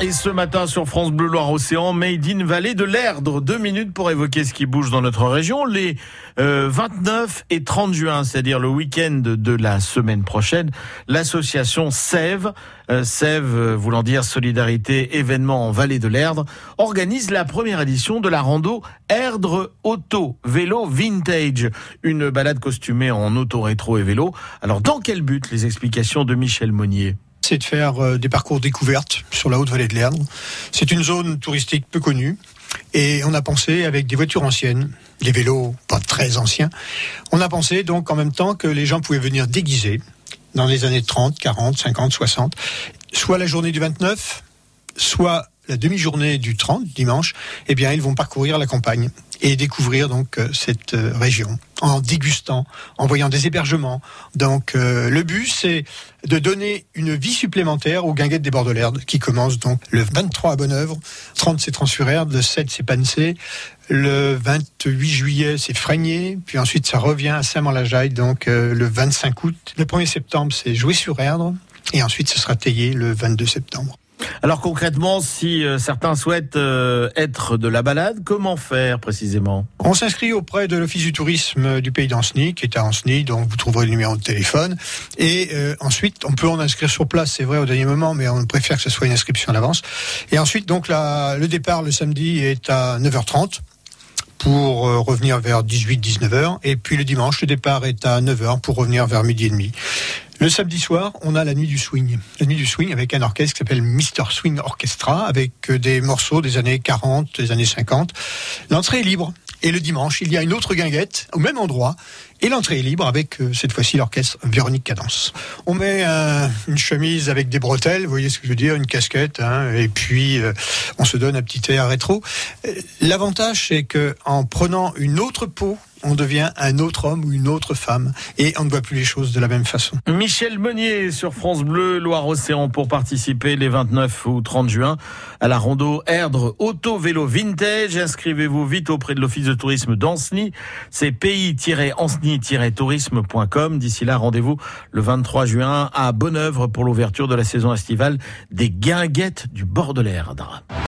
Et ce matin sur France Bleu Loire-Océan, Made in Vallée de l'Erdre. Deux minutes pour évoquer ce qui bouge dans notre région. Les euh, 29 et 30 juin, c'est-à-dire le week-end de la semaine prochaine, l'association Sève, euh, Sève euh, voulant dire Solidarité événement en Vallée de l'Erdre, organise la première édition de la rando Erdre Auto Vélo Vintage. Une balade costumée en auto rétro et vélo. Alors dans quel but? Les explications de Michel Monnier c'est de faire euh, des parcours découvertes sur la haute vallée de l'Erdre. C'est une zone touristique peu connue et on a pensé avec des voitures anciennes, des vélos pas très anciens, on a pensé donc en même temps que les gens pouvaient venir déguisés dans les années 30, 40, 50, 60, soit la journée du 29, soit la demi-journée du 30, dimanche, eh bien, ils vont parcourir la campagne et découvrir donc euh, cette euh, région en dégustant, en voyant des hébergements. Donc euh, le but c'est de donner une vie supplémentaire aux guinguettes des l'Erde qui commence donc le 23 à Bonne-Œuvre, 30 c'est Transfurerde, le 7 c'est Pansé, le 28 juillet c'est Frégné, puis ensuite ça revient à Saint-Mand-la-Jaille donc le 25 août. Le 1er septembre c'est Jouer-sur-Erdre et ensuite ce sera Taillé le 22 septembre. Alors concrètement, si euh, certains souhaitent euh, être de la balade, comment faire précisément? On s'inscrit auprès de l'Office du tourisme du pays d'Anceny, qui est à Anceny, donc vous trouverez le numéro de téléphone. Et euh, ensuite, on peut en inscrire sur place, c'est vrai, au dernier moment, mais on préfère que ce soit une inscription à l'avance. Et ensuite, donc le départ le samedi est à 9h30 pour revenir vers 18-19h. Et puis le dimanche, le départ est à 9h pour revenir vers midi et demi. Le samedi soir, on a la nuit du swing. La nuit du swing avec un orchestre qui s'appelle Mister Swing Orchestra avec euh, des morceaux des années 40, des années 50. L'entrée est libre. Et le dimanche, il y a une autre guinguette au même endroit. Et l'entrée est libre avec euh, cette fois-ci l'orchestre Véronique Cadence. On met une chemise avec des bretelles, vous voyez ce que je veux dire, une casquette, hein, et puis euh, on se donne un petit air rétro. L'avantage, c'est que en prenant une autre peau on devient un autre homme ou une autre femme et on ne voit plus les choses de la même façon. Michel Meunier sur France Bleu Loire-Océan pour participer les 29 ou 30 juin à la rando Erdre Auto Vélo Vintage. Inscrivez-vous vite auprès de l'Office de tourisme d'Anceny. C'est pays-anceny-tourisme.com. D'ici là, rendez-vous le 23 juin à Bonne-Œuvre pour l'ouverture de la saison estivale des guinguettes du bord de l'Erdre.